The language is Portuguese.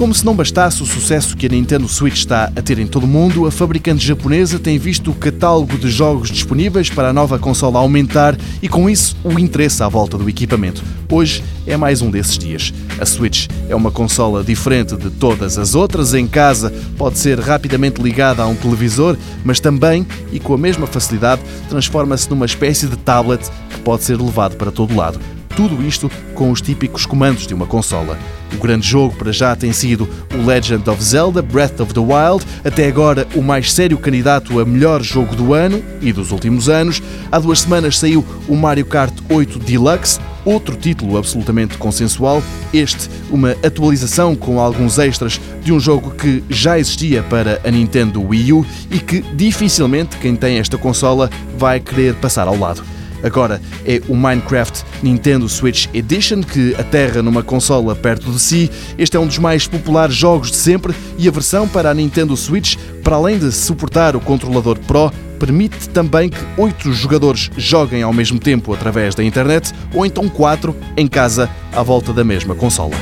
Como se não bastasse o sucesso que a Nintendo Switch está a ter em todo o mundo, a fabricante japonesa tem visto o catálogo de jogos disponíveis para a nova consola aumentar e, com isso, o interesse à volta do equipamento. Hoje é mais um desses dias. A Switch é uma consola diferente de todas as outras. Em casa pode ser rapidamente ligada a um televisor, mas também, e com a mesma facilidade, transforma-se numa espécie de tablet que pode ser levado para todo lado. Tudo isto com os típicos comandos de uma consola. O grande jogo para já tem sido o Legend of Zelda Breath of the Wild, até agora o mais sério candidato a melhor jogo do ano e dos últimos anos. Há duas semanas saiu o Mario Kart 8 Deluxe, outro título absolutamente consensual. Este, uma atualização com alguns extras de um jogo que já existia para a Nintendo Wii U e que dificilmente quem tem esta consola vai querer passar ao lado. Agora é o Minecraft Nintendo Switch Edition que aterra numa consola perto de si. Este é um dos mais populares jogos de sempre e a versão para a Nintendo Switch, para além de suportar o controlador Pro, permite também que oito jogadores joguem ao mesmo tempo através da internet ou então quatro em casa à volta da mesma consola.